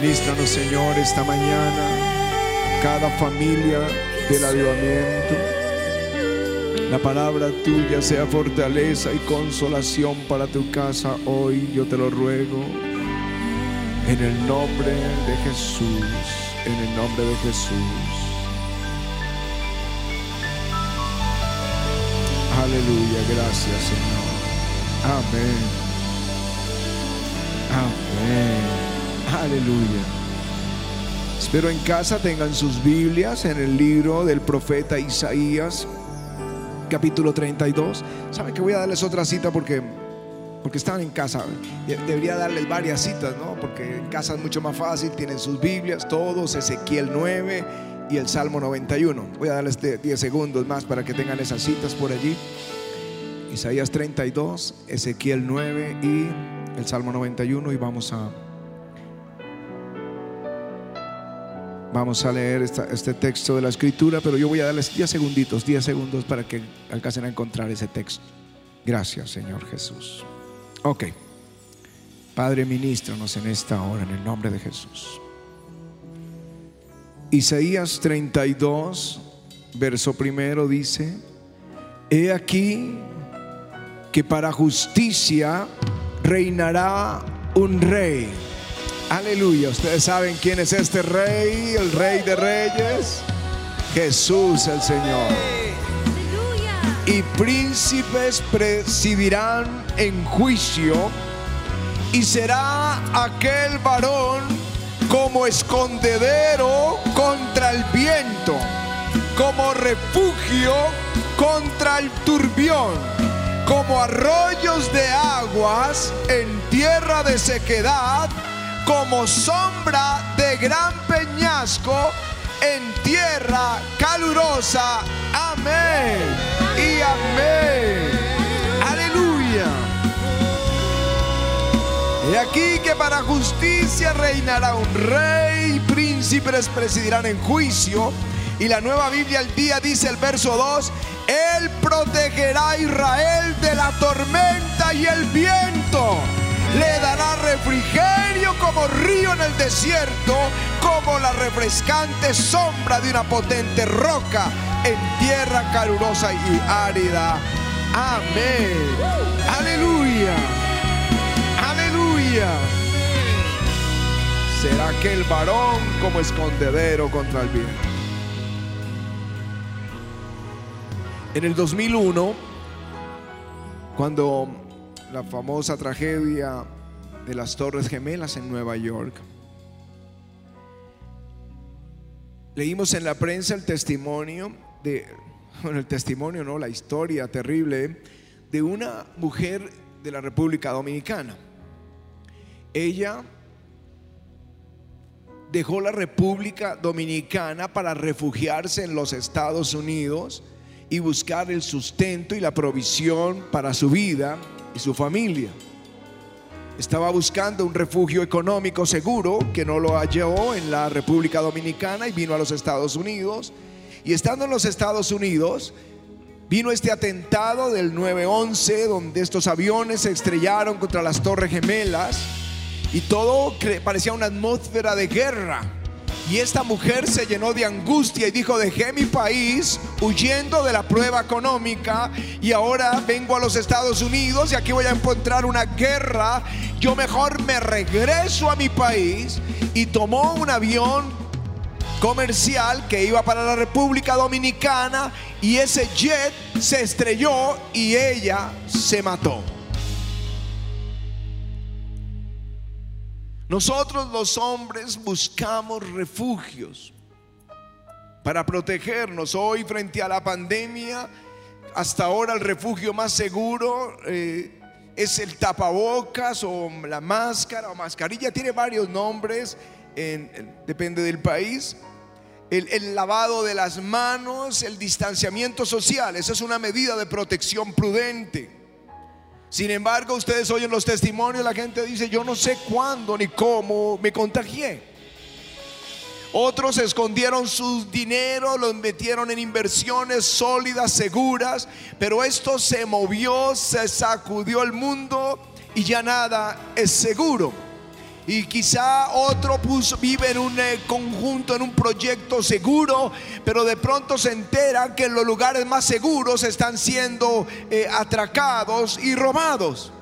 Ministranos, Señor, esta mañana, cada familia del avivamiento. La palabra tuya sea fortaleza y consolación para tu casa hoy, yo te lo ruego. En el nombre de Jesús, en el nombre de Jesús. Aleluya, gracias Señor. Amén. Amén. Aleluya. Espero en casa tengan sus Biblias en el libro del profeta Isaías, capítulo 32. Saben que voy a darles otra cita porque porque están en casa. Debería darles varias citas, ¿no? Porque en casa es mucho más fácil, tienen sus Biblias, todos, Ezequiel 9 y el Salmo 91. Voy a darles 10 segundos más para que tengan esas citas por allí. Isaías 32, Ezequiel 9 y el Salmo 91 y vamos a vamos a leer este texto de la escritura, pero yo voy a darles 10 segunditos, 10 segundos para que alcancen a encontrar ese texto. Gracias, Señor Jesús. Ok. Padre, ministranos en esta hora en el nombre de Jesús. Isaías 32, verso primero dice, He aquí que para justicia reinará un rey. Aleluya. Ustedes saben quién es este rey, el rey de reyes. Jesús el Señor. Y príncipes presidirán en juicio y será aquel varón como escondedero contra el viento, como refugio contra el turbión como arroyos de aguas en tierra de sequedad, como sombra de gran peñasco en tierra calurosa. Amén y amén. Aleluya. Y aquí que para justicia reinará un rey, príncipes presidirán en juicio. Y la nueva Biblia al día dice el verso 2, él protegerá a Israel de la tormenta y el viento. Le dará refrigerio como río en el desierto, como la refrescante sombra de una potente roca en tierra calurosa y árida. Amén. Aleluya. Aleluya. Será aquel varón como escondedero contra el viento. En el 2001, cuando la famosa tragedia de las Torres Gemelas en Nueva York, leímos en la prensa el testimonio de, bueno, el testimonio, no, la historia terrible de una mujer de la República Dominicana. Ella dejó la República Dominicana para refugiarse en los Estados Unidos y buscar el sustento y la provisión para su vida y su familia. Estaba buscando un refugio económico seguro que no lo halló en la República Dominicana y vino a los Estados Unidos. Y estando en los Estados Unidos, vino este atentado del 9-11 donde estos aviones se estrellaron contra las Torres Gemelas y todo parecía una atmósfera de guerra. Y esta mujer se llenó de angustia y dijo, dejé mi país huyendo de la prueba económica y ahora vengo a los Estados Unidos y aquí voy a encontrar una guerra. Yo mejor me regreso a mi país y tomó un avión comercial que iba para la República Dominicana y ese jet se estrelló y ella se mató. Nosotros los hombres buscamos refugios para protegernos. Hoy frente a la pandemia, hasta ahora el refugio más seguro eh, es el tapabocas o la máscara o mascarilla. Tiene varios nombres, depende del país. El, el, lavado de las manos, el distanciamiento social. Esa es una medida de protección prudente. Sin embargo, ustedes oyen los testimonios, la gente dice, yo no sé cuándo ni cómo me contagié. Otros escondieron su dinero, lo metieron en inversiones sólidas, seguras, pero esto se movió, se sacudió el mundo y ya nada es seguro. Y quizá otro puso, vive en un eh, conjunto, en un proyecto seguro, pero de pronto se entera que los lugares más seguros están siendo eh, atracados y robados.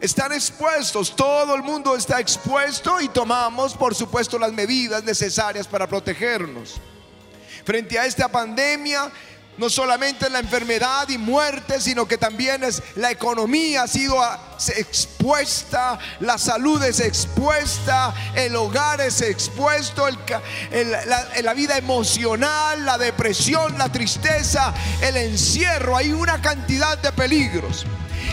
Están expuestos, todo el mundo está expuesto y tomamos, por supuesto, las medidas necesarias para protegernos. Frente a esta pandemia, no solamente la enfermedad y muerte, sino que también es la economía ha sido expuesta, la salud es expuesta, el hogar es expuesto, la vida emocional, la depresión, la tristeza, el encierro, hay una cantidad de peligros.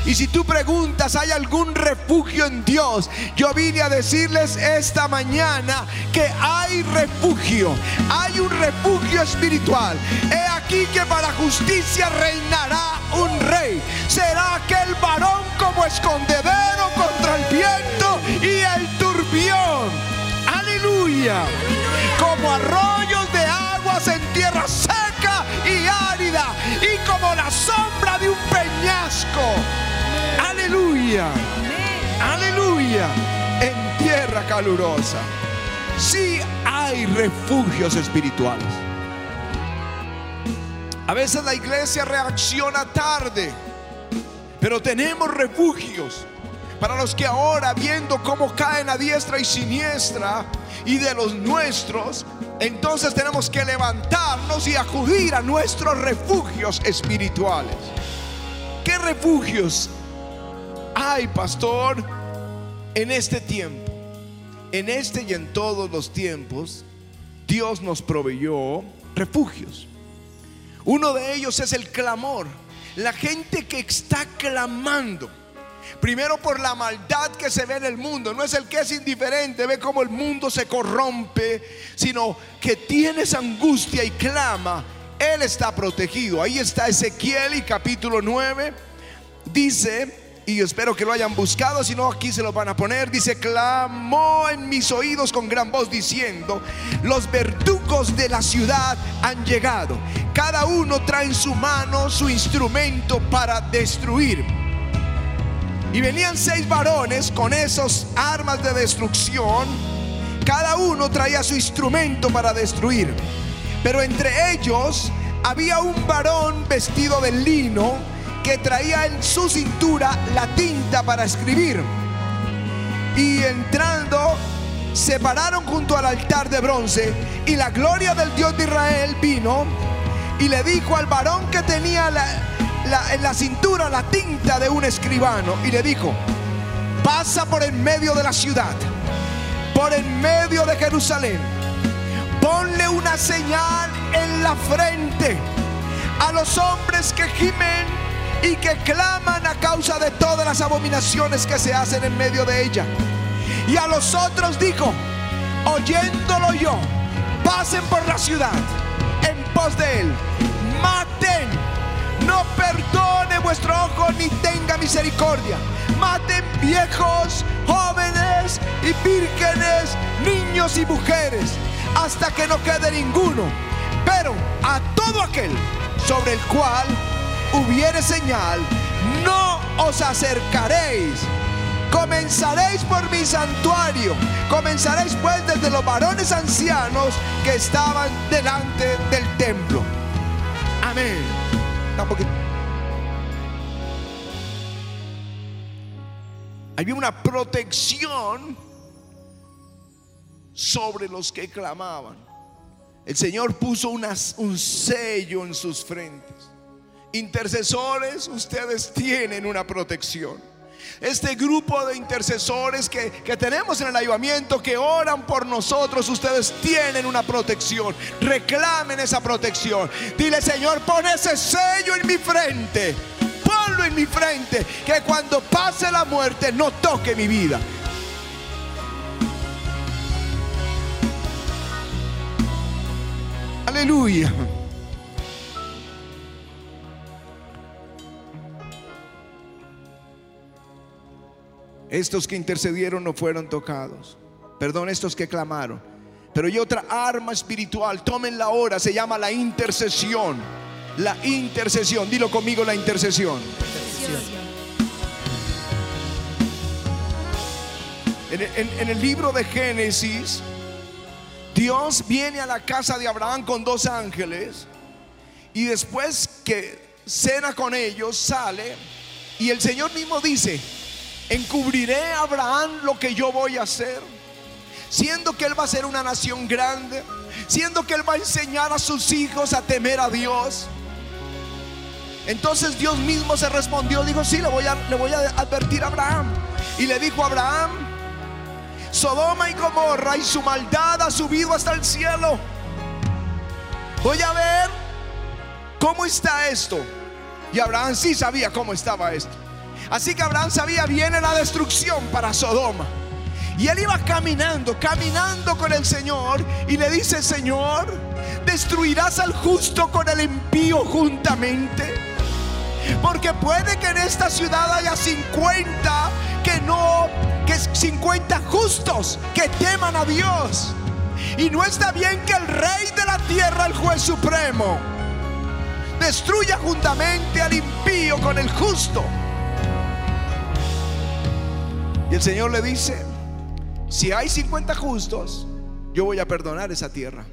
Y si tú preguntas, ¿hay algún refugio en Dios? Yo vine a decirles esta mañana que hay refugio, hay un refugio espiritual. He aquí que para justicia reinará un rey. Será aquel varón como escondedero contra el viento y el turbión. Aleluya. Como arroyos Aleluya. En tierra calurosa. Sí hay refugios espirituales. A veces la iglesia reacciona tarde, pero tenemos refugios para los que ahora, viendo cómo caen a diestra y siniestra y de los nuestros, entonces tenemos que levantarnos y acudir a nuestros refugios espirituales. ¿Qué refugios hay, pastor, en este tiempo? En este y en todos los tiempos, Dios nos proveyó refugios. Uno de ellos es el clamor. La gente que está clamando. Primero por la maldad que se ve en el mundo. No es el que es indiferente, ve cómo el mundo se corrompe, sino que tiene esa angustia y clama. Él está protegido. Ahí está Ezequiel y capítulo 9. Dice, espero que lo hayan buscado, si no aquí se lo van a poner, dice, clamó en mis oídos con gran voz diciendo, los verdugos de la ciudad han llegado, cada uno trae en su mano su instrumento para destruir. Y venían seis varones con esos armas de destrucción, cada uno traía su instrumento para destruir, pero entre ellos había un varón vestido de lino, que traía en su cintura la tinta para escribir. Y entrando, se pararon junto al altar de bronce y la gloria del Dios de Israel vino y le dijo al varón que tenía en la cintura la tinta de un escribano y le dijo, pasa por en medio de la ciudad, por en medio de Jerusalén, ponle una señal en la frente a los hombres que gimen y que claman a causa de todas las abominaciones que se hacen en medio de ella. Y a los otros dijo, oyéndolo yo, pasen por la ciudad en pos de él, maten, no perdone vuestro ojo ni tenga misericordia, maten viejos, jóvenes y vírgenes, niños y mujeres, hasta que no quede ninguno, pero a todo aquel sobre el cual hubiere señal, no os acercaréis. Comenzaréis por mi santuario. Comenzaréis pues desde los varones ancianos que estaban delante del templo. Amén. Había una protección sobre los que clamaban. El Señor puso un sello en sus frentes. Intercesores, ustedes tienen una protección. Este grupo de intercesores que, tenemos en el ayudamiento, que oran por nosotros, ustedes tienen una protección. Reclamen esa protección. Dile, Señor, pon ese sello en mi frente. Ponlo en mi frente. Que cuando pase la muerte no toque mi vida. Aleluya. Estos que intercedieron no fueron tocados. Perdón, estos que clamaron. Pero hay otra arma espiritual, tomen la hora, se llama la intercesión. La intercesión, dilo conmigo, la intercesión. En el libro de Génesis, Dios viene a la casa de Abraham con dos ángeles y después que cena con ellos, sale y el Señor mismo dice, encubriré a Abraham lo que yo voy a hacer, siendo que él va a ser una nación grande, siendo que él va a enseñar a sus hijos a temer a Dios. Entonces Dios mismo se respondió, dijo, sí, le voy a, advertir a Abraham. Y le dijo a Abraham, Sodoma y Gomorra y su maldad ha subido hasta el cielo. Voy a ver cómo está esto. Y Abraham sí sabía cómo estaba esto. Así que Abraham sabía, viene la destrucción para Sodoma. Y él iba caminando, caminando con el Señor y le dice, Señor, ¿destruirás al justo con el impío juntamente? Porque puede que en esta ciudad haya 50 que no, que 50 justos que teman a Dios. Y no está bien que el rey de la tierra, el juez supremo, destruya juntamente al impío con el justo. Y el Señor le dice, si hay 50 justos, yo voy a perdonar esa tierra.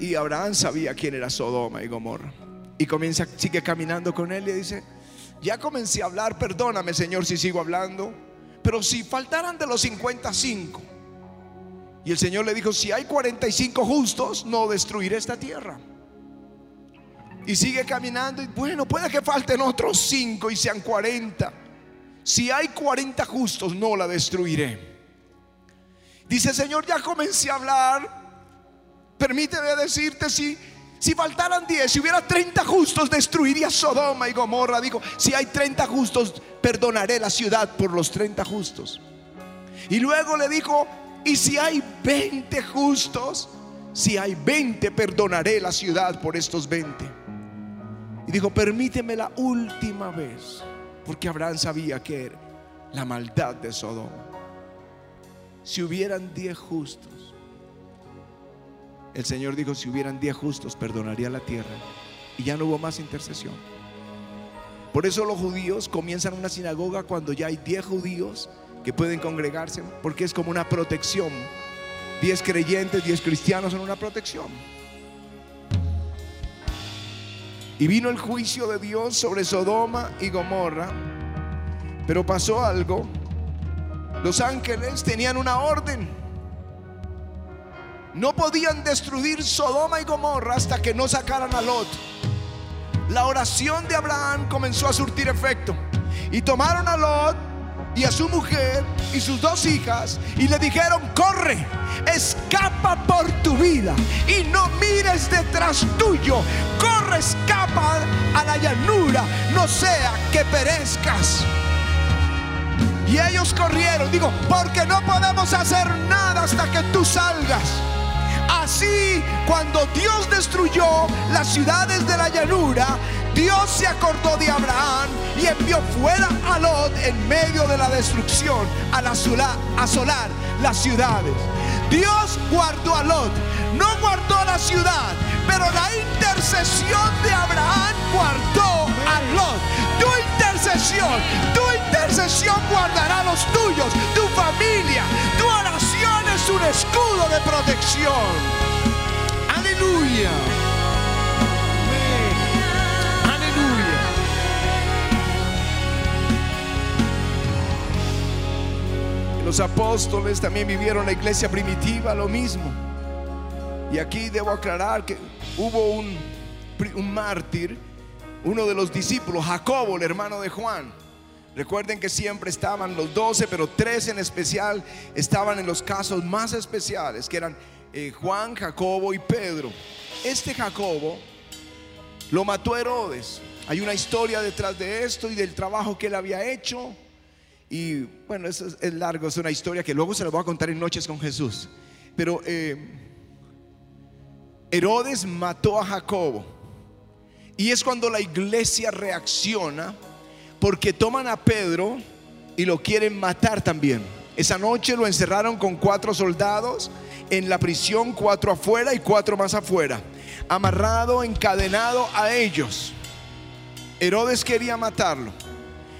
Y Abraham sabía quién era Sodoma y Gomorra. Y comienza, sigue caminando con él y dice, ya comencé a hablar, perdóname Señor si sigo hablando, pero si faltaran de los 55. Y el Señor le dijo, si hay 45 justos, no destruiré esta tierra. Y sigue caminando y bueno, puede que falten otros 5 y sean 40. Si hay 40 justos, no la destruiré. Dice, Señor, ya comencé a hablar. Permíteme decirte si si faltaran 10, si hubiera 30 justos, destruiría Sodoma y Gomorra. Digo, si hay 30 justos, perdonaré la ciudad por los 30 justos. Y luego le dijo, y si hay 20 justos, si hay 20, perdonaré la ciudad por estos 20. Y dijo, permíteme la última vez, porque Abraham sabía que era la maldad de Sodoma. Si hubieran 10 justos, el Señor dijo, si hubieran 10 justos, perdonaría la tierra. Y ya no hubo más intercesión. Por eso los judíos comienzan una sinagoga cuando ya hay 10 judíos que pueden congregarse, porque es como una protección. 10 creyentes, 10 cristianos son una protección. Y vino el juicio de Dios sobre Sodoma y Gomorra, pero pasó algo. Los ángeles tenían una orden. No podían destruir Sodoma y Gomorra hasta que no sacaran a Lot. La oración de Abraham comenzó a surtir efecto. Y tomaron a Lot y a su mujer y sus dos hijas y le dijeron, corre, escapa por tu vida y no mires detrás tuyo. Corre, escapa a la llanura, no sea que perezcas. Y ellos corrieron, digo, porque no podemos hacer nada hasta que tú salgas. Así, cuando Dios destruyó las ciudades de la llanura, Dios se acordó de Abraham y envió fuera a Lot en medio de la destrucción a la sola- asolar las ciudades. Dios guardó a Lot, no guardó la ciudad, pero la intercesión de Abraham guardó a Lot. Tu intercesión, tu intercesión guardará los tuyos, tu familia. Tu oración es un escudo de protección. Aleluya. Los apóstoles también vivieron la iglesia primitiva lo mismo. Y aquí debo aclarar que hubo un, un mártir, uno de los discípulos, Jacobo, el hermano de Juan. Recuerden que siempre estaban los doce, pero tres en especial estaban en los casos más especiales, que eran eh, Juan, Jacobo y Pedro. Este Jacobo lo mató Herodes. Hay una historia detrás de esto y del trabajo que él había hecho. Y bueno, eso es, largo, es una historia que luego se la voy a contar en Noches con Jesús. Pero eh, Herodes mató a Jacobo. Y es cuando la iglesia reacciona porque toman a Pedro y lo quieren matar también. Esa noche lo encerraron con cuatro soldados en la prisión, cuatro afuera y cuatro más afuera, amarrado, encadenado a ellos. Herodes quería matarlo.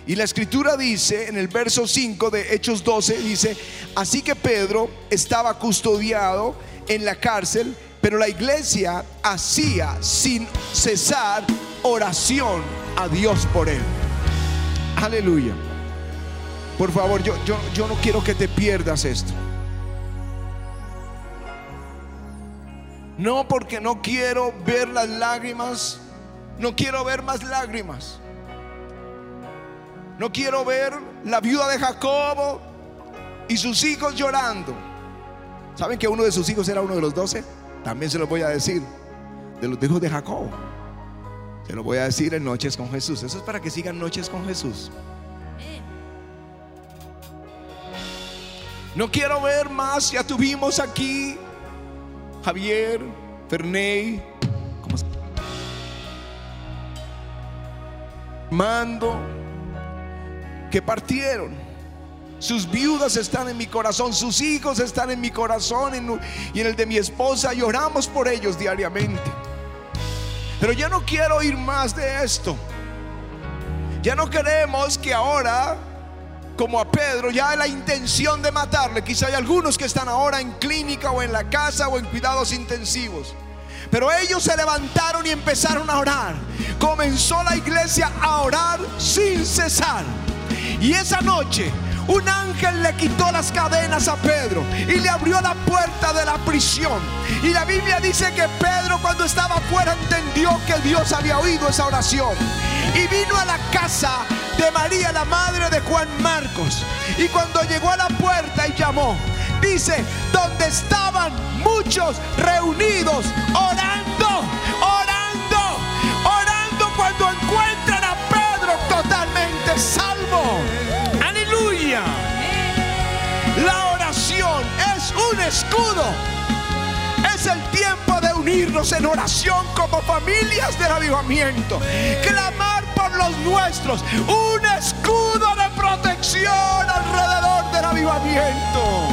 Y la escritura dice en el verso 5 de Hechos 12, dice, así que Pedro estaba custodiado en la cárcel, pero la iglesia hacía sin cesar oración a Dios por él. Aleluya. Por favor, yo, yo, yo no quiero que te pierdas esto. No porque no quiero ver las lágrimas, no quiero ver más lágrimas. No quiero ver la viuda de Jacobo y sus hijos llorando. ¿Saben que uno de sus hijos era uno de los doce? También se lo voy a decir. De los hijos de Jacobo. Se lo voy a decir en Noches con Jesús. Eso es para que sigan Noches con Jesús. No quiero ver más. Ya tuvimos aquí Javier, Ferney, Mando, que partieron. Sus viudas están en mi corazón, sus hijos están en mi corazón y en el de mi esposa. Lloramos por ellos diariamente. Pero ya no quiero ir más de esto. Ya no queremos que ahora como a Pedro, ya la intención de matarle. Quizá hay algunos que están ahora en clínica o en la casa o en cuidados intensivos. Pero ellos se levantaron y empezaron a orar. Comenzó la iglesia a orar sin cesar. Y esa noche un ángel le quitó las cadenas a Pedro y le abrió la puerta de la prisión. Y la Biblia dice que Pedro cuando estaba afuera entendió que Dios había oído esa oración. Y vino a la casa de María, la madre de Juan Marcos. Y cuando llegó a la puerta y llamó, dice, donde estaban muchos reunidos orando, escudo. Es el tiempo de unirnos en oración como familias del avivamiento. Clamar los nuestros. Un escudo de protección alrededor del avivamiento.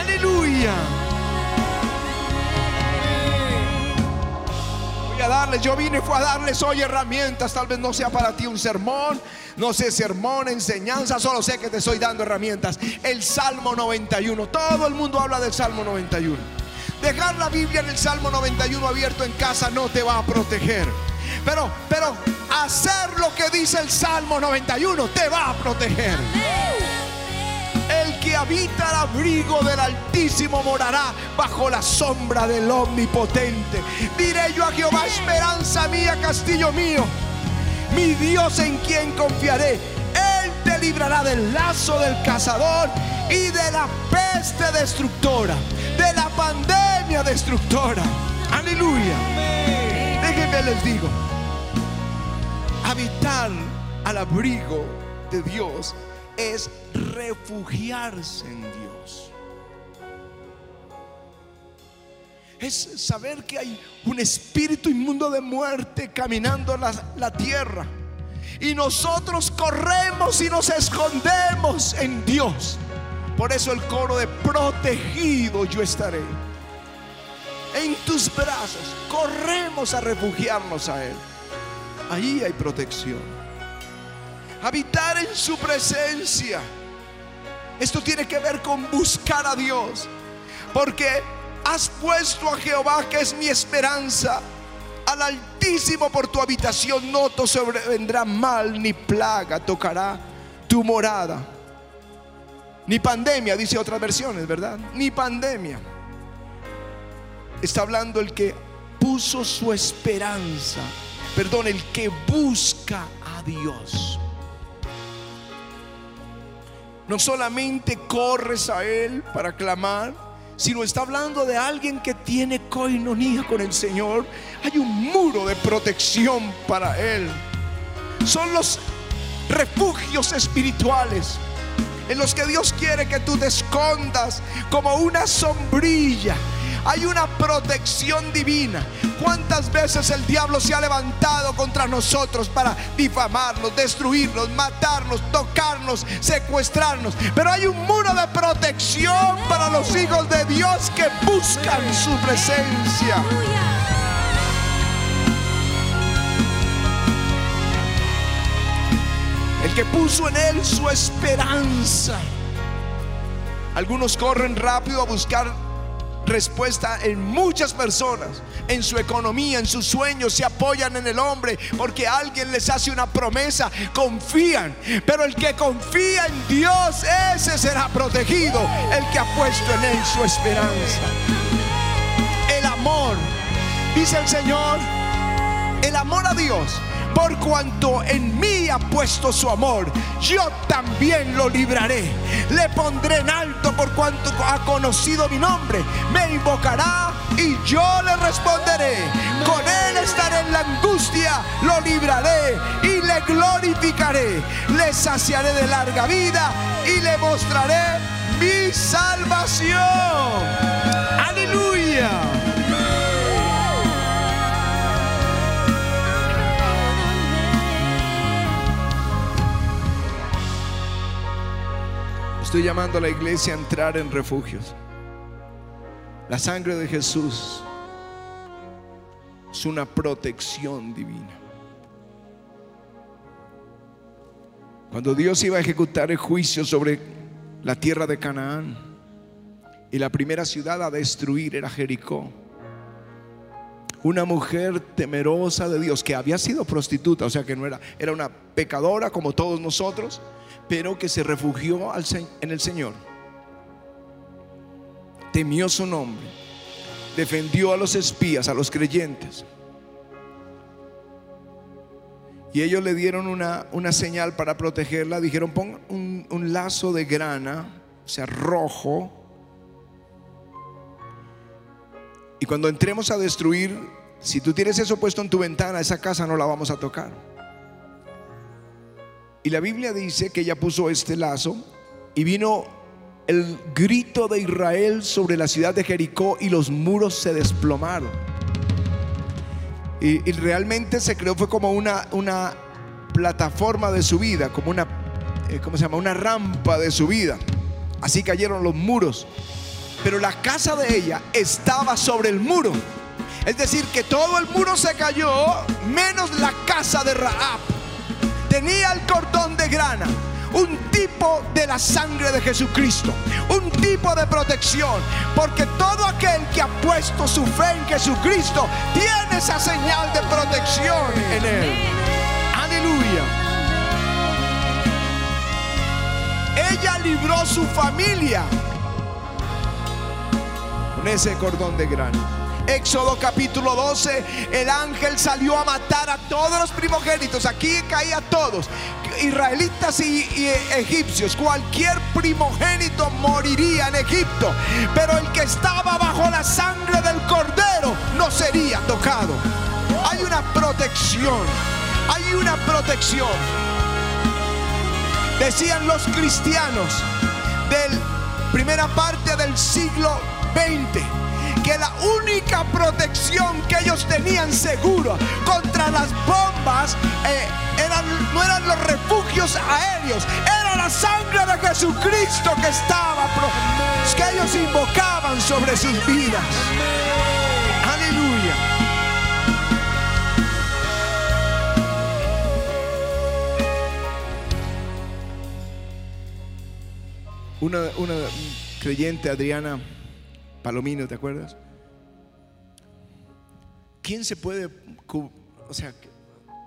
Aleluya. Voy a darles, yo vine fue a darles hoy herramientas. Tal vez no sea para ti un sermón, no sé sermón, enseñanza, solo sé que te estoy dando herramientas. El Salmo 91, todo el mundo habla del Salmo 91. Dejar la Biblia en el Salmo 91 abierto en casa no te va a proteger. Pero, pero hacer lo que dice el Salmo 91 te va a proteger. El que habita el abrigo del Altísimo morará bajo la sombra del Omnipotente. Diré yo a Jehová, esperanza mía, castillo mío, mi Dios en quien confiaré. Él te librará del lazo del cazador y de la peste destructora, de la pandemia destructora. Aleluya. Déjenme les digo habitar al abrigo de Dios es refugiarse en Dios. Es saber que hay un espíritu inmundo de muerte caminando la, la tierra. Y nosotros corremos y nos escondemos en Dios. Por eso el coro de protegido yo estaré. En tus brazos corremos a refugiarnos a Él ahí hay protección. Habitar en su presencia. Esto tiene que ver con buscar a Dios. Porque has puesto a Jehová, que es mi esperanza, al Altísimo por tu habitación. No te sobrevendrá mal ni plaga, tocará tu morada. Ni pandemia, dice otras versiones, ¿verdad? Ni pandemia. Está hablando el que puso su esperanza perdón, el que busca a Dios. No solamente corres a Él para clamar, sino está hablando de alguien que tiene coinonía con el Señor. Hay un muro de protección para Él. Son los refugios espirituales en los que Dios quiere que tú te escondas como una sombrilla hay una protección divina. ¿Cuántas veces el diablo se ha levantado contra nosotros para difamarnos, destruirnos, matarnos, tocarnos, secuestrarnos? Pero hay un muro de protección para los hijos de Dios que buscan su presencia. el que puso en él su esperanza. Algunos corren rápido a buscar respuesta en muchas personas, en su economía, en sus sueños, se apoyan en el hombre porque alguien les hace una promesa, confían, pero el que confía en Dios, ese será protegido, el que ha puesto en él su esperanza. El amor, dice el Señor, el amor a Dios por cuanto en mí ha puesto su amor, yo también lo libraré. Le pondré en alto por cuanto ha conocido mi nombre. Me invocará y yo le responderé. Con él estaré en la angustia, lo libraré y le glorificaré. Le saciaré de larga vida y le mostraré mi salvación. Estoy llamando a la iglesia a entrar en refugios. La sangre de Jesús es una protección divina. Cuando Dios iba a ejecutar el juicio sobre la tierra de Canaán y la primera ciudad a destruir era Jericó, una mujer temerosa de Dios que había sido prostituta, o sea que no era, era una pecadora como todos nosotros, pero que se refugió en el Señor. Temió su nombre. Defendió a los espías, a los creyentes. Y ellos le dieron una, una señal para protegerla. Dijeron, pon un, un lazo de grana, o sea, rojo. Y cuando entremos a destruir, si tú tienes eso puesto en tu ventana, esa casa no la vamos a tocar. Y la Biblia dice que ella puso este lazo y vino el grito de Israel sobre la ciudad de Jericó y los muros se desplomaron. Y, realmente se creó, fue como una, una plataforma de subida, como una, eh, ¿cómo se llama? Una rampa de subida. Así cayeron los muros. Pero la casa de ella estaba sobre el muro. Es decir, que todo el muro se cayó, menos la casa de Raab tenía el cordón de grana. Un tipo de la sangre de Jesucristo. Un tipo de protección. Porque todo aquel que ha puesto su fe en Jesucristo tiene esa señal de protección en él. Aleluya. Ella libró su familia ese cordón de grana. Éxodo capítulo 12, el ángel salió a matar a todos los primogénitos. Aquí caía todos, israelitas y, egipcios. Cualquier primogénito moriría en Egipto, pero el que estaba bajo la sangre del cordero no sería tocado. Hay una protección, hay una protección. Decían los cristianos del primera parte del siglo Que la única protección que ellos tenían seguro contra las bombas eh, eran, no eran los refugios aéreos, era la sangre de Jesucristo que estaba, que ellos invocaban sobre sus vidas. Aleluya. Una, una creyente, Adriana, Palomino, ¿te acuerdas? ¿Quién se puede, o sea,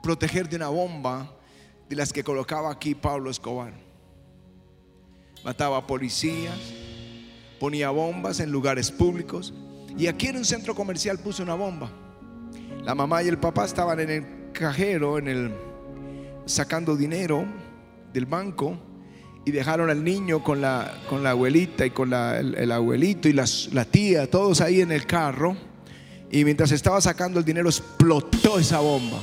proteger de una bomba de las que colocaba aquí Pablo Escobar? Mataba a policías, ponía bombas en lugares públicos y aquí en un centro comercial puso una bomba. La mamá y el papá estaban en el cajero, en el sacando dinero del banco y dejaron al niño con la, con la abuelita y con el, abuelito y la tía, todos ahí en el carro. Y mientras estaba sacando el dinero explotó esa bomba.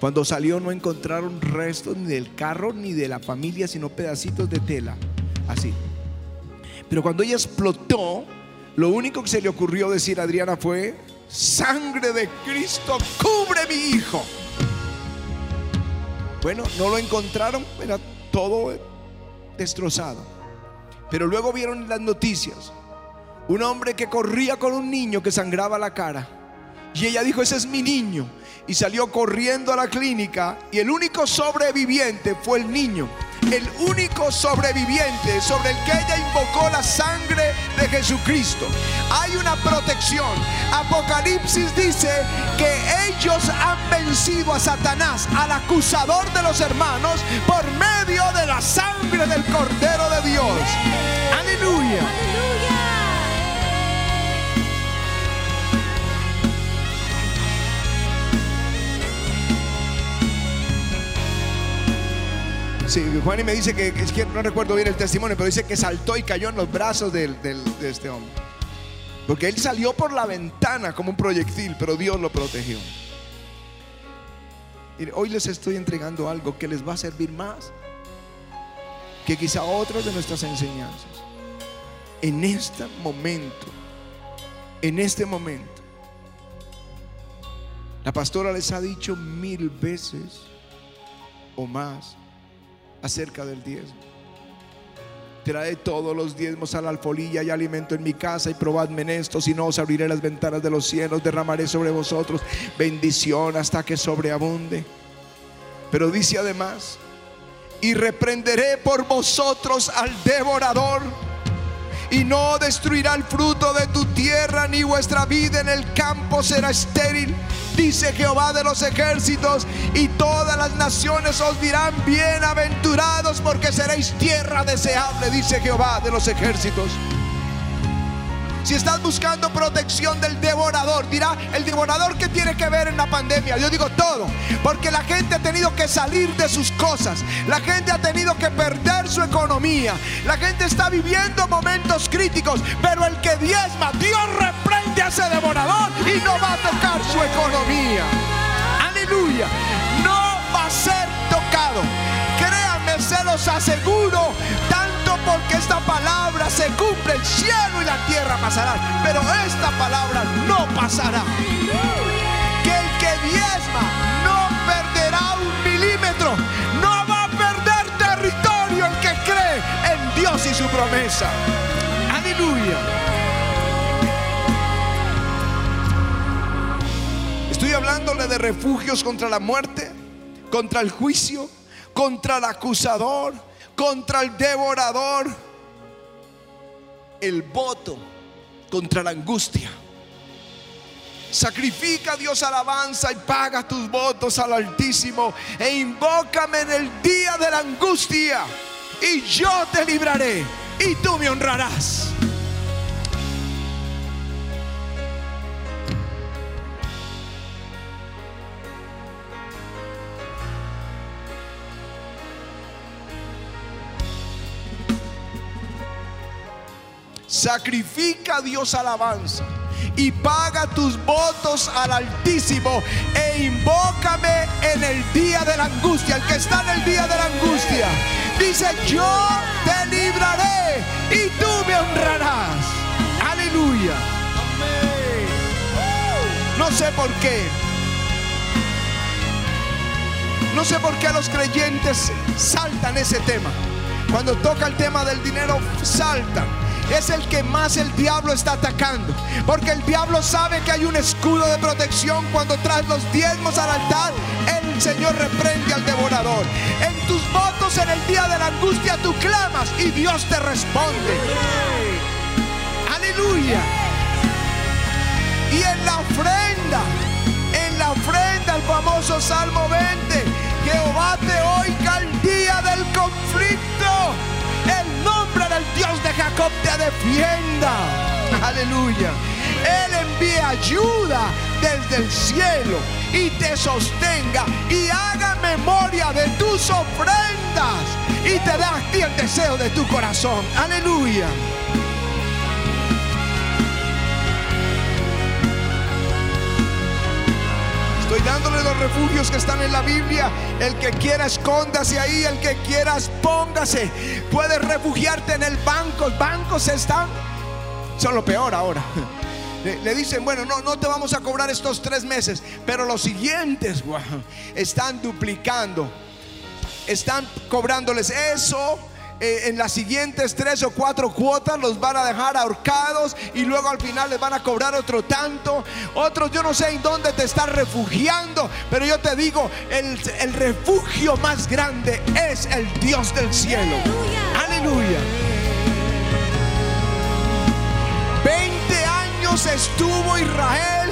Cuando salió no encontraron restos ni del carro ni de la familia, sino pedacitos de tela. Así. Pero cuando ella explotó, lo único que se le ocurrió decir a Adriana fue, sangre de Cristo, cubre mi hijo. Bueno, no lo encontraron, era todo destrozado. Pero luego vieron las noticias. Un hombre que corría con un niño que sangraba la cara. Y ella dijo, ese es mi niño. Y salió corriendo a la clínica y el único sobreviviente fue el niño. El único sobreviviente sobre el que ella invocó la sangre de Jesucristo. Hay una protección. Apocalipsis dice que ellos han vencido a Satanás, al acusador de los hermanos, por medio de la sangre del Cordero de Dios. Aleluya. Sí, Juan y me dice que, que no recuerdo bien el testimonio, pero dice que saltó y cayó en los brazos de este hombre. Porque él salió por la ventana como un proyectil, pero Dios lo protegió. Hoy les estoy entregando algo que les va a servir más que quizá otras de nuestras enseñanzas. En este momento, en este momento, la pastora les ha dicho mil veces o más acerca del diezmo. Trae todos los diezmos a la alfolilla y alimento en mi casa y probadme en esto, si no os abriré las ventanas de los cielos, derramaré sobre vosotros bendición hasta que sobreabunde. Pero dice además, y reprenderé por vosotros al devorador y no destruirá el fruto de tu tierra, ni vuestra vida en el campo será estéril. Dice Jehová de los ejércitos, y todas las naciones os dirán bienaventurados porque seréis tierra deseable, dice Jehová de los ejércitos. Si estás buscando protección del devorador, dirá, el devorador que tiene que ver en la pandemia. Yo digo todo, porque la gente ha tenido que salir de sus cosas, la gente ha tenido que perder su economía, la gente está viviendo momentos críticos, pero el que diezma, Dios reprende a ese devorador y no va a tocar su economía. Aleluya, no va a ser tocado. Créanme, se los aseguro, porque esta palabra se cumple, el cielo y la tierra pasarán, pero esta palabra no pasará. Que el que diezma no perderá un milímetro, no va a perder territorio el que cree en Dios y su promesa. Aleluya. Estoy hablándole de refugios contra la muerte, contra el juicio, contra el acusador, contra el devorador, el voto contra la angustia. Sacrifica a Dios alabanza y paga tus votos al Altísimo e invócame en el día de la angustia y yo te libraré y tú me honrarás. Sacrifica a Dios alabanza y paga tus votos al Altísimo e invócame en el día de la angustia. El que está en el día de la angustia dice: Yo te libraré y tú me honrarás. Aleluya. No sé por qué. No sé por qué los creyentes saltan ese tema. Cuando toca el tema del dinero, saltan es el que más el diablo está atacando. Porque el diablo sabe que hay un escudo de protección cuando traes los diezmos al altar. El Señor reprende al devorador. En tus votos en el día de la angustia tú clamas y Dios te responde. Aleluya. Y en la ofrenda, en la ofrenda, el famoso Salmo 20, Jehová te oiga el día del conflicto. El del Dios de Jacob te defienda. Aleluya. Él envía ayuda desde el cielo y te sostenga y haga memoria de tus ofrendas y te da a ti el deseo de tu corazón. Aleluya. Dándole los refugios que están en la Biblia. El que quiera escóndase ahí, el que quiera póngase. Puedes refugiarte en el banco. Bancos están, son lo peor ahora. Le, dicen, bueno, no, no te vamos a cobrar estos tres meses, pero los siguientes, están duplicando. Están cobrándoles eso eh, en las siguientes tres o cuatro cuotas los van a dejar ahorcados y luego al final les van a cobrar otro tanto. Otros yo no sé en dónde te estás refugiando, pero yo te digo, el, el refugio más grande es el Dios del cielo. Aleluya. 20 años estuvo Israel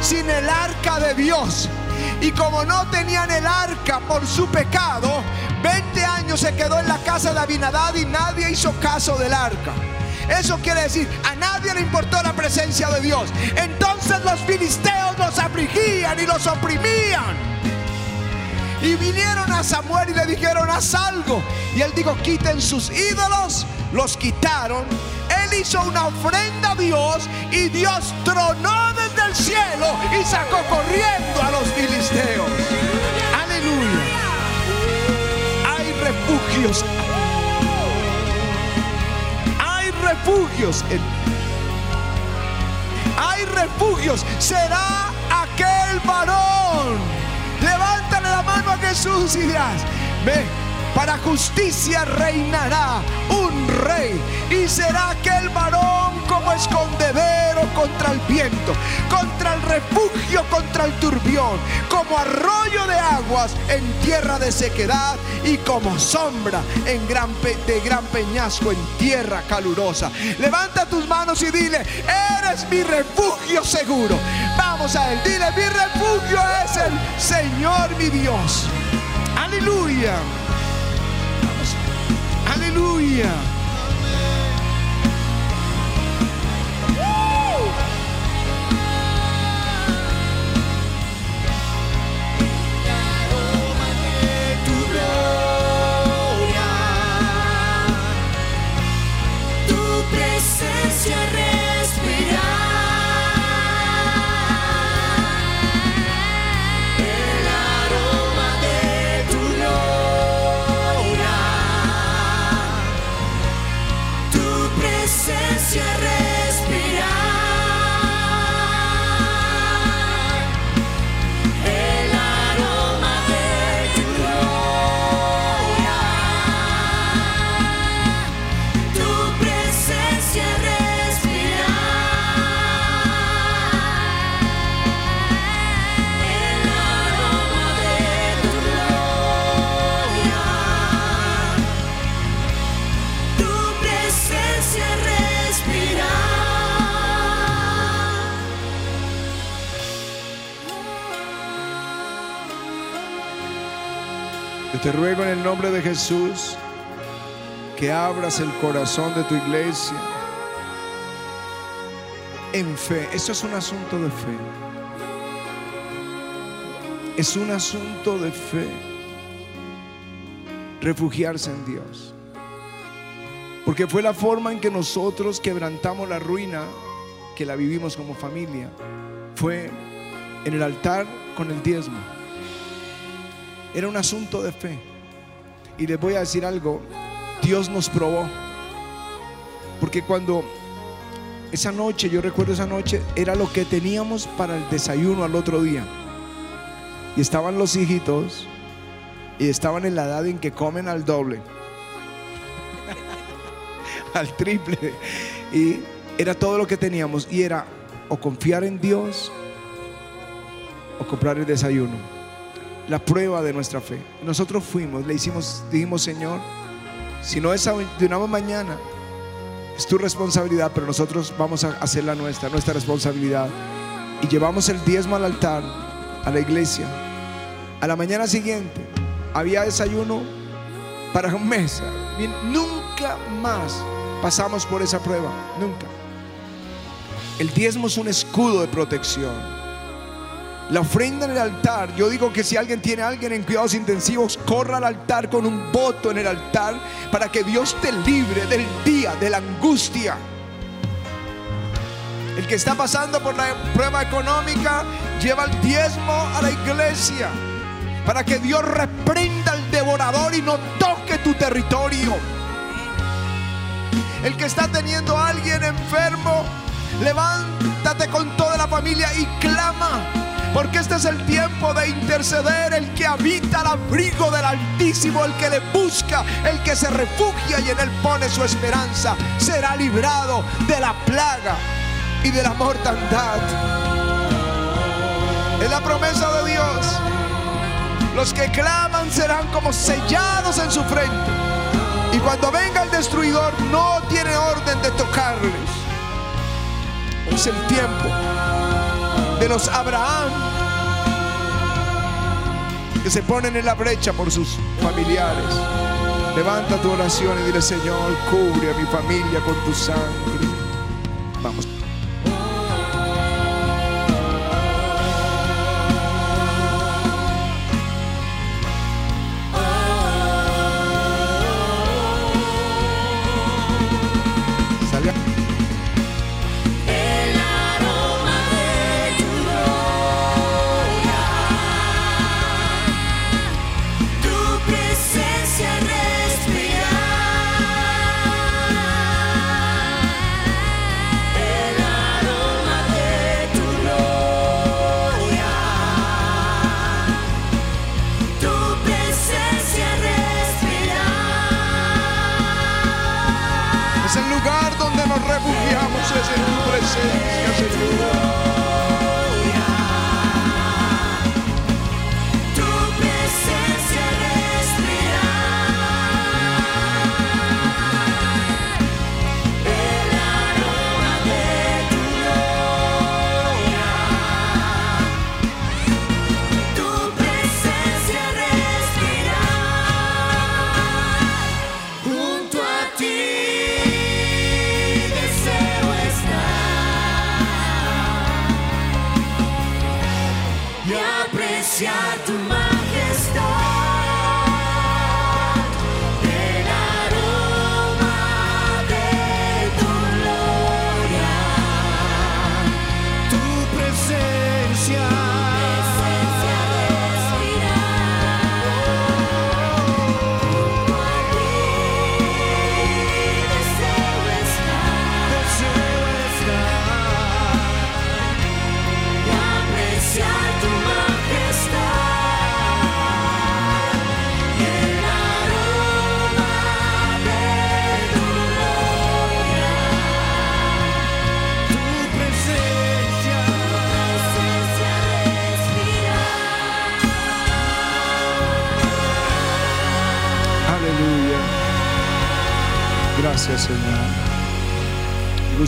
sin el arca de Dios. Y como no tenían el arca por su pecado, 20 años se quedó en la casa de Abinadad y nadie hizo caso del arca. Eso quiere decir, a nadie le importó la presencia de Dios. Entonces los filisteos los afligían y los oprimían. Y vinieron a Samuel y le dijeron, haz algo. Y él dijo, quiten sus ídolos. Los quitaron. Él hizo una ofrenda a Dios y Dios tronó desde el cielo y sacó corriendo a los filisteos. Aleluya. Hay refugios. Hay refugios. hay refugios. Será aquel varón. Levántale la mano a Jesús y dirás, ve, para justicia reinará un rey y será aquel varón como escondedero contra el viento, contra el refugio, contra el turbión, como arroyo de aguas en tierra de sequedad y como sombra en gran de gran peñasco en tierra calurosa. Levanta tus manos y dile, eres mi refugio seguro. Vamos a él, dile, mi refugio es el Señor mi Dios. Aleluya. Aleluya. Te ruego en el nombre de Jesús que abras el corazón de tu iglesia en fe. Esto es un asunto de fe. Es un asunto de fe. Refugiarse en Dios. Porque fue la forma en que nosotros quebrantamos la ruina que la vivimos como familia. Fue en el altar con el diezmo. Era un asunto de fe. Y les voy a decir algo, Dios nos probó. Porque cuando esa noche, yo recuerdo esa noche, era lo que teníamos para el desayuno al otro día. Y estaban los hijitos y estaban en la edad en que comen al doble, al triple. Y era todo lo que teníamos. Y era o confiar en Dios o comprar el desayuno la prueba de nuestra fe. Nosotros fuimos, le hicimos, dijimos, Señor, si no es de una mañana, es tu responsabilidad, pero nosotros vamos a hacer la nuestra, nuestra responsabilidad. Y llevamos el diezmo al altar, a la iglesia. A la mañana siguiente había desayuno para un mes. Nunca más pasamos por esa prueba, nunca. El diezmo es un escudo de protección. La ofrenda en el altar, yo digo que si alguien tiene a alguien en cuidados intensivos, corra al altar con un voto en el altar para que Dios te libre del día, de la angustia. El que está pasando por la prueba económica, lleva el diezmo a la iglesia para que Dios reprenda al devorador y no toque tu territorio. El que está teniendo a alguien enfermo, levántate con toda la familia y clama Porque este es el tiempo de interceder, el que habita al abrigo del Altísimo, el que le busca, el que se refugia y en él pone su esperanza, será librado de la plaga y de la mortandad. Es la promesa de Dios. Los que claman serán como sellados en su frente. Y cuando venga el destruidor no tiene orden de tocarles. Es el tiempo de los Abraham que se ponen en la brecha por sus familiares. Levanta tu oración y dile, Señor, cubre a mi familia con tu sangre. Vamos.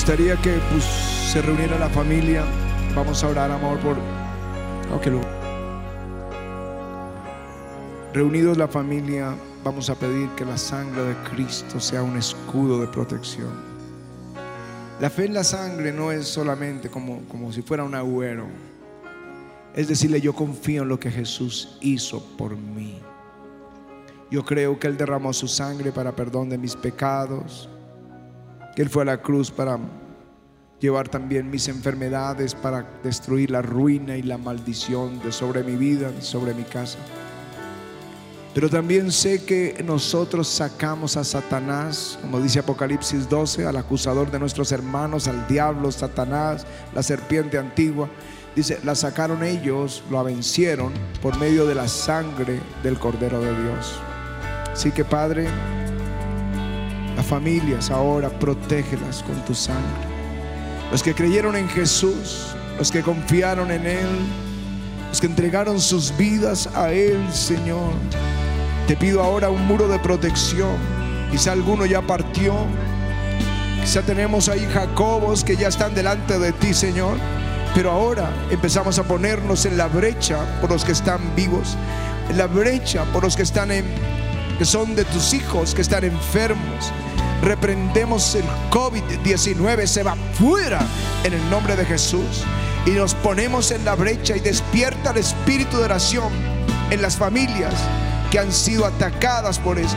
Gustaría que pues, se reuniera la familia. Vamos a orar, amor, por. Ok, lo- Reunidos la familia, vamos a pedir que la sangre de Cristo sea un escudo de protección. La fe en la sangre no es solamente como, como si fuera un agüero. Es decirle, yo confío en lo que Jesús hizo por mí. Yo creo que Él derramó su sangre para perdón de mis pecados, que Él fue a la cruz para llevar también mis enfermedades, para destruir la ruina y la maldición de sobre mi vida, sobre mi casa. Pero también sé que nosotros sacamos a Satanás, como dice Apocalipsis 12, al acusador de nuestros hermanos, al diablo, Satanás, la serpiente antigua. Dice, la sacaron ellos, lo vencieron por medio de la sangre del Cordero de Dios. Así que Padre, las familias ahora protégelas con tu sangre. Los que creyeron en Jesús, los que confiaron en Él, los que entregaron sus vidas a Él, Señor. Te pido ahora un muro de protección. Quizá alguno ya partió. Quizá tenemos ahí Jacobos que ya están delante de ti, Señor. Pero ahora empezamos a ponernos en la brecha por los que están vivos, en la brecha por los que están en, que son de tus hijos, que están enfermos. Reprendemos el COVID-19, se va fuera en el nombre de Jesús. Y nos ponemos en la brecha y despierta el espíritu de oración en las familias que han sido atacadas por esto.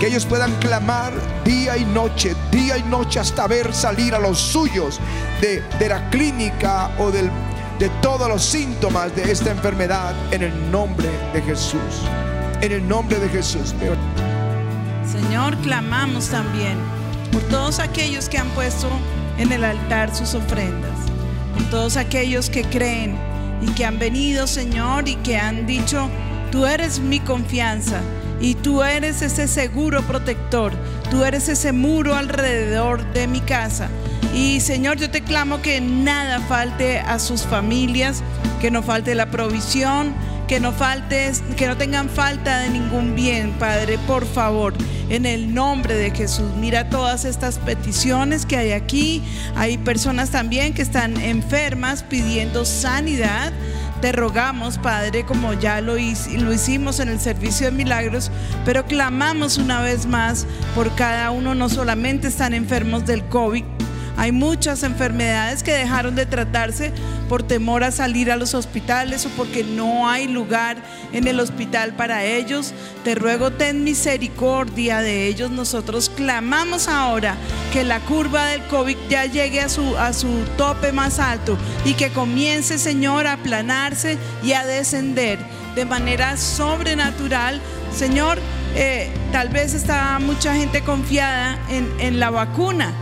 Que ellos puedan clamar día y noche, día y noche hasta ver salir a los suyos de, de la clínica o del, de todos los síntomas de esta enfermedad en el nombre de Jesús. En el nombre de Jesús. Señor, clamamos también por todos aquellos que han puesto en el altar sus ofrendas, por todos aquellos que creen y que han venido, Señor, y que han dicho, tú eres mi confianza. Y tú eres ese seguro protector, tú eres ese muro alrededor de mi casa. Y Señor, yo te clamo que nada falte a sus familias, que no falte la provisión, que no falte, que no tengan falta de ningún bien, Padre, por favor, en el nombre de Jesús. Mira todas estas peticiones que hay aquí. Hay personas también que están enfermas pidiendo sanidad. Te rogamos, Padre, como ya lo, lo hicimos en el servicio de milagros, pero clamamos una vez más por cada uno. No solamente están enfermos del COVID, hay muchas enfermedades que dejaron de tratarse por temor a salir a los hospitales o porque no hay lugar en el hospital para ellos. Te ruego, ten misericordia de ellos. Nosotros clamamos ahora que la curva del COVID ya llegue a su, a su tope más alto y que comience, Señor, a aplanarse y a descender de manera sobrenatural. Señor, eh, tal vez está mucha gente confiada en, en la vacuna.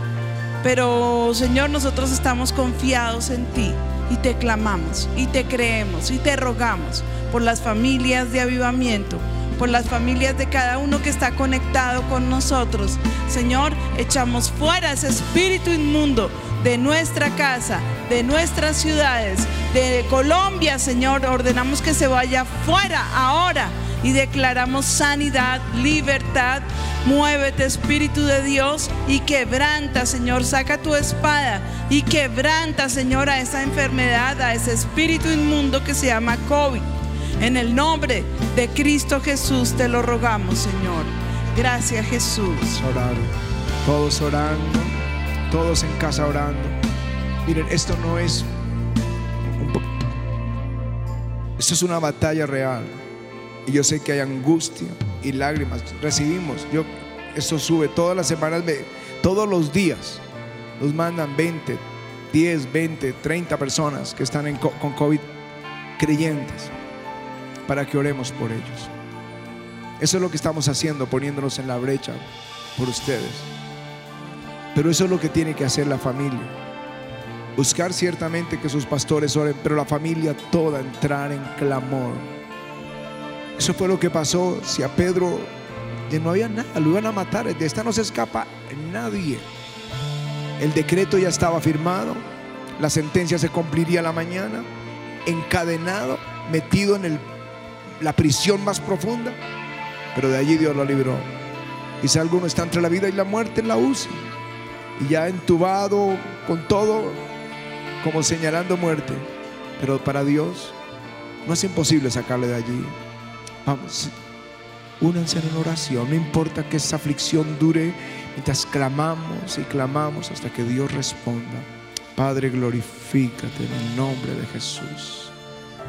Pero Señor, nosotros estamos confiados en ti y te clamamos y te creemos y te rogamos por las familias de avivamiento, por las familias de cada uno que está conectado con nosotros. Señor, echamos fuera ese espíritu inmundo de nuestra casa, de nuestras ciudades, de Colombia, Señor. Ordenamos que se vaya fuera ahora y declaramos sanidad, libertad. Muévete, Espíritu de Dios, y quebranta, Señor. Saca tu espada y quebranta, Señor, a esa enfermedad, a ese espíritu inmundo que se llama COVID. En el nombre de Cristo Jesús te lo rogamos, Señor. Gracias, Jesús. Todos orando, todos en casa orando. Miren, esto no es un esto es una batalla real. Y yo sé que hay angustia y lágrimas. Recibimos, yo esto sube todas las semanas, todos los días nos mandan 20, 10, 20, 30 personas que están en co- con COVID creyentes para que oremos por ellos. Eso es lo que estamos haciendo, poniéndonos en la brecha por ustedes. Pero eso es lo que tiene que hacer la familia. Buscar ciertamente que sus pastores oren, pero la familia toda entrar en clamor. Eso fue lo que pasó si a Pedro ya no había nada, lo iban a matar. De esta no se escapa nadie. El decreto ya estaba firmado, la sentencia se cumpliría la mañana, encadenado, metido en la prisión más profunda, pero de allí Dios lo libró. Quizá alguno está entre la vida y la muerte en la UCI y ya entubado con todo, como señalando muerte, pero para Dios no es imposible sacarle de allí. Vamos, únanse en oración, no importa que esa aflicción dure, mientras clamamos y clamamos hasta que Dios responda. Padre, glorifícate en el nombre de Jesús.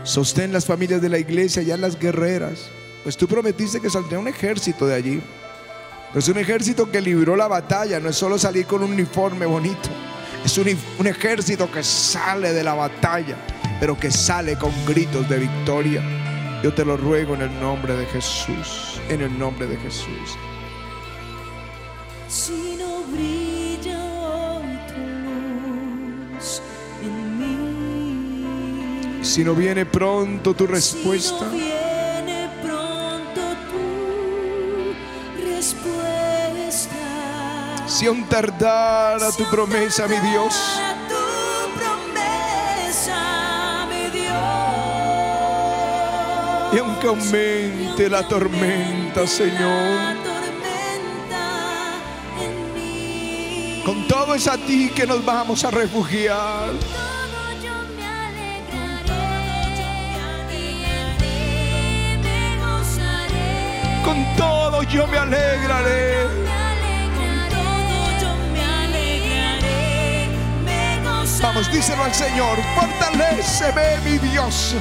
Sostén las familias de la iglesia, ya las guerreras, pues tú prometiste que saldría un ejército de allí. Es un ejército que libró la batalla, no es solo salir con un uniforme bonito, es un ejército que sale de la batalla, pero que sale con gritos de victoria. Yo te lo ruego en el nombre de Jesús, en el nombre de Jesús. Si no brilla hoy tu luz en mí. Si no viene pronto tu respuesta, Si no viene pronto tu respuesta. si aún tardara tu promesa, mi Dios, aunque aumente la tormenta, Señor, La tormenta en mí. con todo es a ti que nos vamos a refugiar. Con todo yo me alegraré. Me alegraré. Con todo yo me alegraré. Me gozaré. Vamos, díselo al Señor, fortaléceme, mi Dios.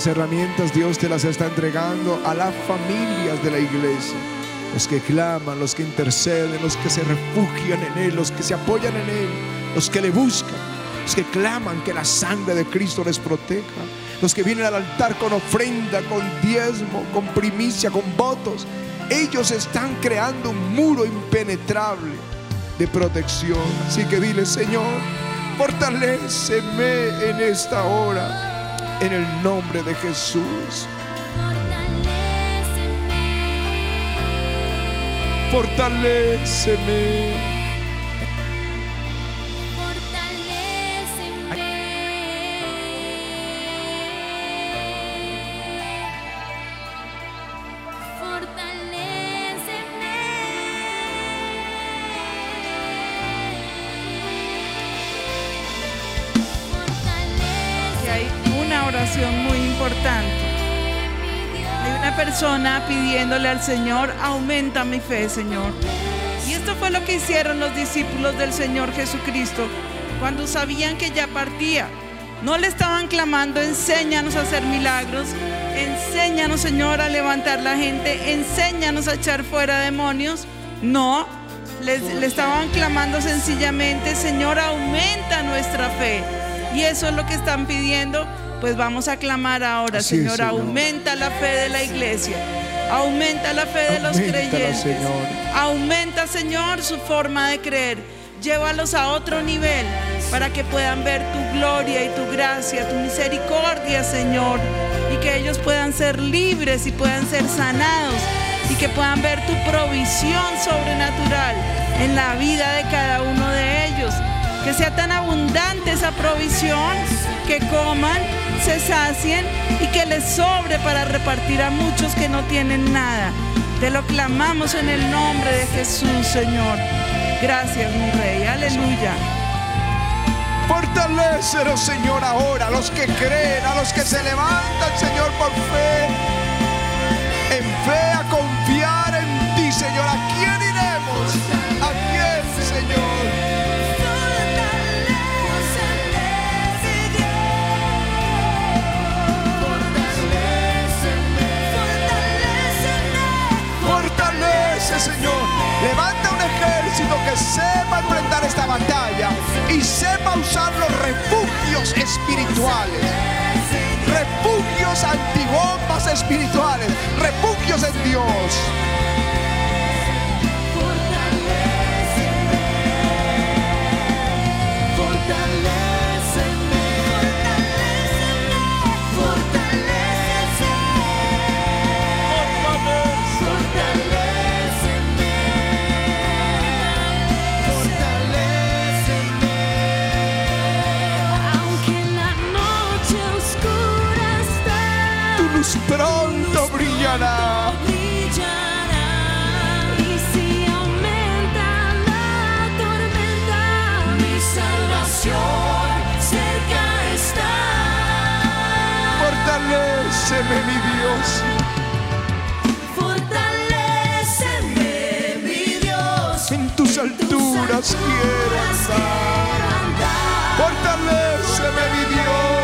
Esas herramientas Dios te las está entregando a las familias de la iglesia. Los que claman, los que interceden, los que se refugian en Él, los que se apoyan en Él, los que le buscan, los que claman que la sangre de Cristo les proteja, los que vienen al altar con ofrenda, con diezmo, con primicia, con votos. Ellos están creando un muro impenetrable de protección. Así que dile, Señor, fortaléceme en esta hora, en el nombre de Jesús. Fortaléceme. Pidiéndole al Señor, aumenta mi fe, Señor. Y esto fue lo que hicieron los discípulos del Señor Jesucristo cuando sabían que ya partía. No le estaban clamando, enséñanos a hacer milagros, enséñanos, Señor, a levantar la gente, enséñanos a echar fuera demonios. No, le estaban clamando sencillamente, Señor, aumenta nuestra fe. Y eso es lo que están pidiendo. Pues vamos a clamar ahora, es, Señor, Señor. aumenta la fe de la iglesia. Aumenta la fe de los creyentes. Señor. Aumenta, Señor, su forma de creer. Llévalos a otro nivel para que puedan ver tu gloria y tu gracia, tu misericordia, Señor. Y que ellos puedan ser libres y puedan ser sanados. Y que puedan ver tu provisión sobrenatural en la vida de cada uno de ellos. Que sea tan abundante esa provisión que coman, se sacien y que les sobre para repartir a muchos que no tienen nada. Te lo clamamos en el nombre de Jesús, Señor. Gracias, mi Rey. Aleluya. Fortalécenos, Señor, ahora, a los que creen, a los que se levantan, Señor, por fe. En fe a confiar en ti, Señor. ¿A quién Señor. Levanta un ejército que sepa enfrentar esta batalla y sepa usar los refugios espirituales. Refugios antibombas espirituales. Refugios en Dios. alturas quiero andar. Fortaleceme mi Dios.